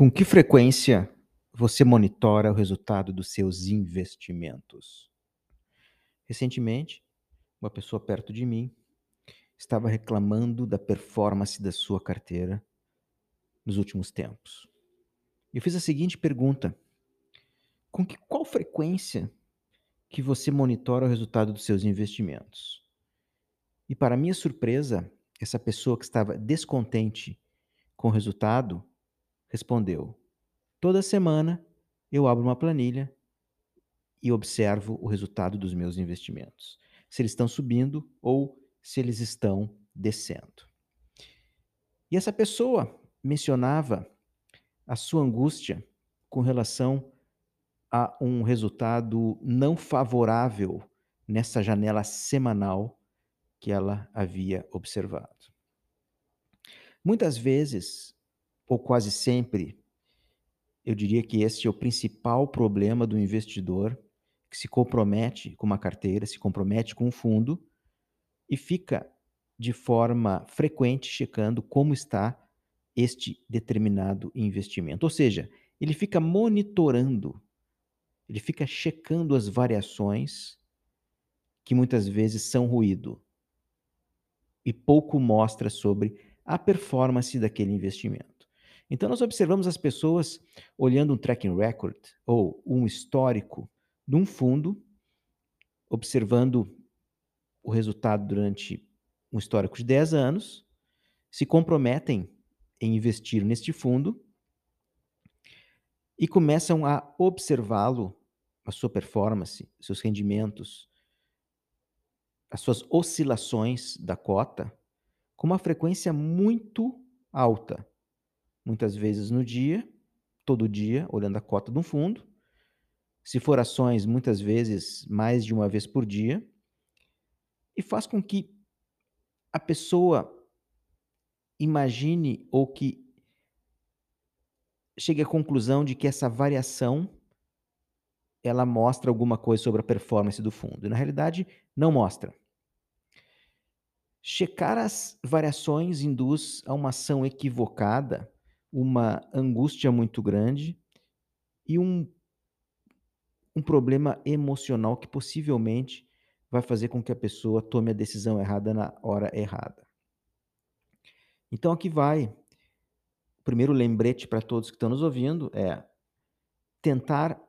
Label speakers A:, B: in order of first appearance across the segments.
A: Com que frequência você monitora o resultado dos seus investimentos? Recentemente, uma pessoa perto de mim estava reclamando da performance da sua carteira nos últimos tempos. Eu fiz a seguinte pergunta: com que, qual frequência que você monitora o resultado dos seus investimentos? E para minha surpresa, essa pessoa que estava descontente com o resultado respondeu: Toda semana eu abro uma planilha e observo o resultado dos meus investimentos, se eles estão subindo ou se eles estão descendo. E essa pessoa mencionava a sua angústia com relação a um resultado não favorável nessa janela semanal que ela havia observado. Muitas vezes, ou quase sempre, eu diria que esse é o principal problema do investidor que se compromete com uma carteira, se compromete com um fundo e fica de forma frequente checando como está este determinado investimento. Ou seja, ele fica monitorando, ele fica checando as variações que muitas vezes são ruído e pouco mostra sobre a performance daquele investimento. Então, nós observamos as pessoas olhando um tracking record ou um histórico de um fundo, observando o resultado durante um histórico de 10 anos, se comprometem em investir neste fundo e começam a observá-lo, a sua performance, seus rendimentos, as suas oscilações da cota, com uma frequência muito alta muitas vezes no dia, todo dia, olhando a cota de um fundo. Se for ações, muitas vezes mais de uma vez por dia. E faz com que a pessoa imagine ou que chegue à conclusão de que essa variação ela mostra alguma coisa sobre a performance do fundo. E na realidade, não mostra. Checar as variações induz a uma ação equivocada uma angústia muito grande e um, um problema emocional que possivelmente vai fazer com que a pessoa tome a decisão errada na hora errada. Então aqui vai. O primeiro lembrete para todos que estão nos ouvindo é tentar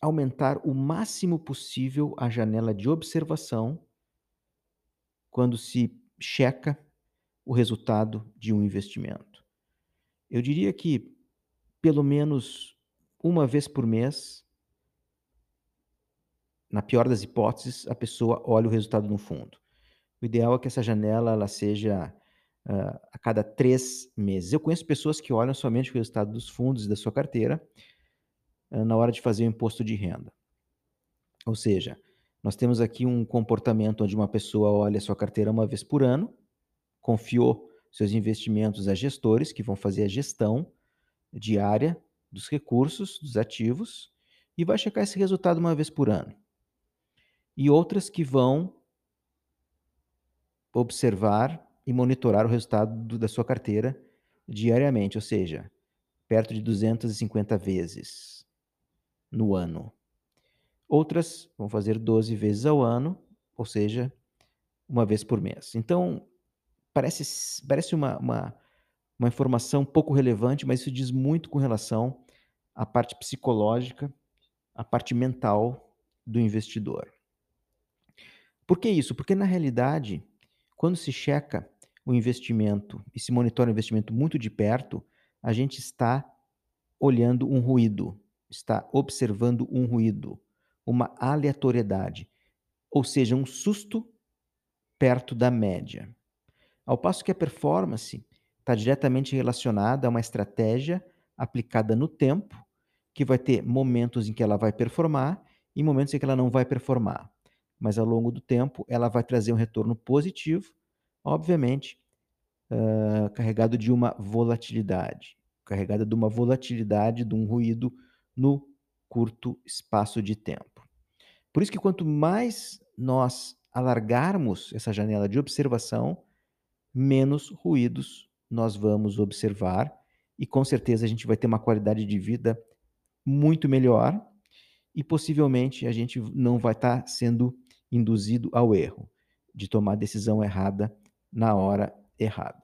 A: aumentar o máximo possível a janela de observação quando se checa o resultado de um investimento. Eu diria que pelo menos uma vez por mês, na pior das hipóteses, a pessoa olha o resultado no fundo. O ideal é que essa janela ela seja uh, a cada três meses. Eu conheço pessoas que olham somente o resultado dos fundos e da sua carteira uh, na hora de fazer o imposto de renda. Ou seja, nós temos aqui um comportamento onde uma pessoa olha a sua carteira uma vez por ano, confiou seus investimentos a gestores que vão fazer a gestão diária dos recursos, dos ativos, e vai checar esse resultado uma vez por ano. E outras que vão observar e monitorar o resultado do, da sua carteira diariamente, ou seja, perto de 250 vezes no ano. Outras vão fazer 12 vezes ao ano, ou seja, uma vez por mês. Então, parece, parece uma, uma, uma informação pouco relevante, mas isso diz muito com relação à parte psicológica, à parte mental do investidor. Por que isso? Porque, na realidade, quando se checa o investimento e se monitora o investimento muito de perto, a gente está olhando um ruído, está observando um ruído, uma aleatoriedade, ou seja, um susto perto da média. Ao passo que a performance está diretamente relacionada a uma estratégia aplicada no tempo, que vai ter momentos em que ela vai performar e momentos em que ela não vai performar. Mas ao longo do tempo, ela vai trazer um retorno positivo, obviamente, uh, carregado de uma volatilidade, carregada de uma volatilidade, de um ruído no curto espaço de tempo. Por isso que quanto mais nós alargarmos essa janela de observação, menos ruídos nós vamos observar e com certeza a gente vai ter uma qualidade de vida muito melhor e possivelmente a gente não vai estar tá sendo induzido ao erro de tomar a decisão errada na hora errada.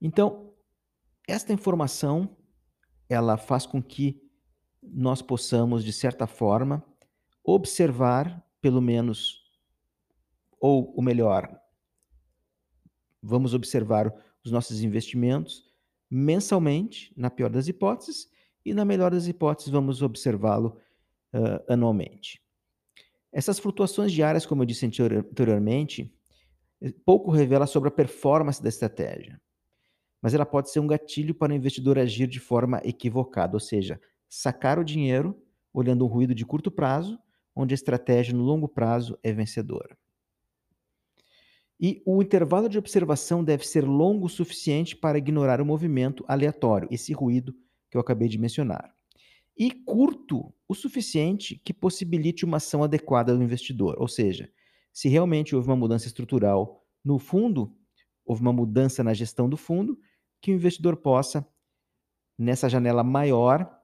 A: Então, esta informação ela faz com que nós possamos de certa forma observar pelo menos ou o melhor, vamos observar os nossos investimentos mensalmente, na pior das hipóteses, e na melhor das hipóteses, vamos observá-lo uh, anualmente. Essas flutuações diárias, como eu disse anteriormente, pouco revela sobre a performance da estratégia, mas ela pode ser um gatilho para o investidor agir de forma equivocada, ou seja, sacar o dinheiro olhando um ruído de curto prazo, onde a estratégia no longo prazo é vencedora. E o intervalo de observação deve ser longo o suficiente para ignorar o movimento aleatório, esse ruído que eu acabei de mencionar. E curto o suficiente que possibilite uma ação adequada do investidor. Ou seja, se realmente houve uma mudança estrutural no fundo, houve uma mudança na gestão do fundo, que o investidor possa, nessa janela maior,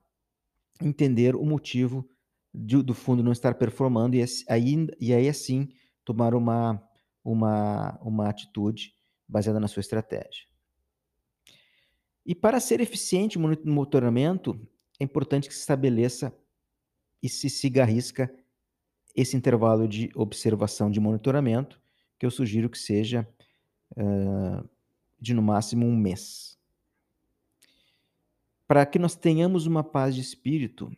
A: entender o motivo de, do fundo não estar performando e aí, e aí assim tomar uma uma, uma atitude baseada na sua estratégia. E para ser eficiente no monitoramento, é importante que se estabeleça e se siga a risca esse intervalo de observação de monitoramento, que eu sugiro que seja uh, de no máximo um mês. Para que nós tenhamos uma paz de espírito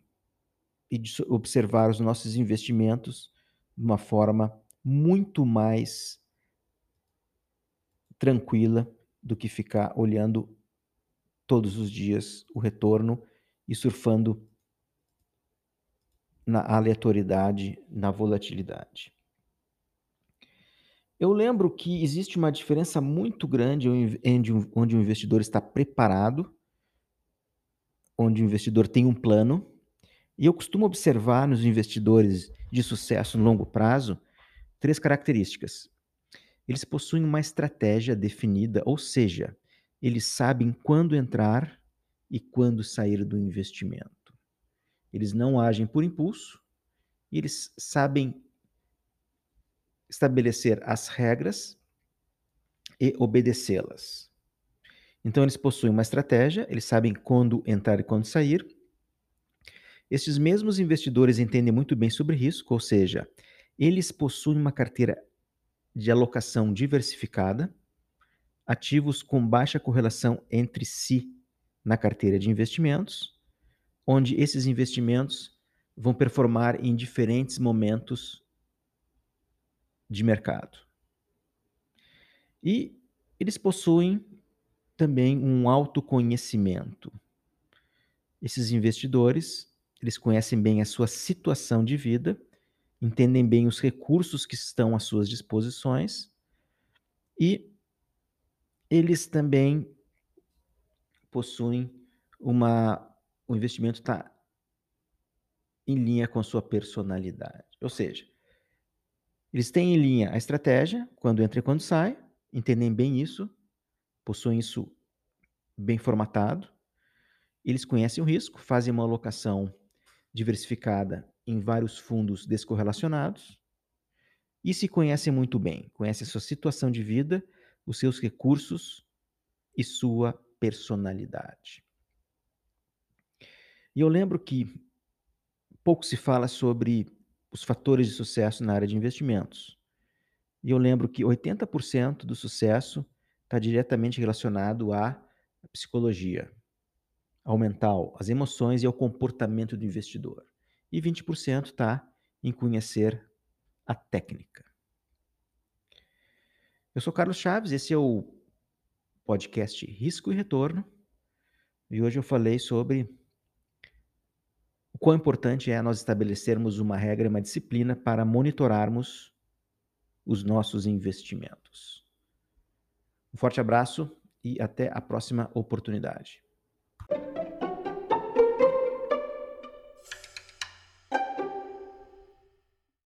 A: e de observar os nossos investimentos de uma forma muito mais tranquila do que ficar olhando todos os dias o retorno e surfando na aleatoriedade, na volatilidade. Eu lembro que existe uma diferença muito grande onde o investidor está preparado, onde o investidor tem um plano, e eu costumo observar nos investidores de sucesso no longo prazo três características. Eles possuem uma estratégia definida, ou seja, eles sabem quando entrar e quando sair do investimento. Eles não agem por impulso, e eles sabem estabelecer as regras e obedecê-las. Então, eles possuem uma estratégia, eles sabem quando entrar e quando sair. Estes mesmos investidores entendem muito bem sobre risco, ou seja, eles possuem uma carteira de alocação diversificada, ativos com baixa correlação entre si na carteira de investimentos, onde esses investimentos vão performar em diferentes momentos de mercado. E eles possuem também um autoconhecimento. Esses investidores, eles conhecem bem a sua situação de vida entendem bem os recursos que estão às suas disposições e eles também possuem uma o investimento está em linha com a sua personalidade. Ou seja, eles têm em linha a estratégia, quando entra e quando sai, entendem bem isso, possuem isso bem formatado, eles conhecem o risco, fazem uma alocação diversificada em vários fundos descorrelacionados e se conhecem muito bem, conhecem sua situação de vida, os seus recursos e sua personalidade. E eu lembro que pouco se fala sobre os fatores de sucesso na área de investimentos. E eu lembro que 80% do sucesso está diretamente relacionado à psicologia, ao mental, às emoções e ao comportamento do investidor e 20% está em conhecer a técnica. Eu sou Carlos Chaves, esse é o podcast Risco e Retorno, e hoje eu falei sobre o quão importante é nós estabelecermos uma regra uma disciplina para monitorarmos os nossos investimentos. Um forte abraço e até a próxima oportunidade.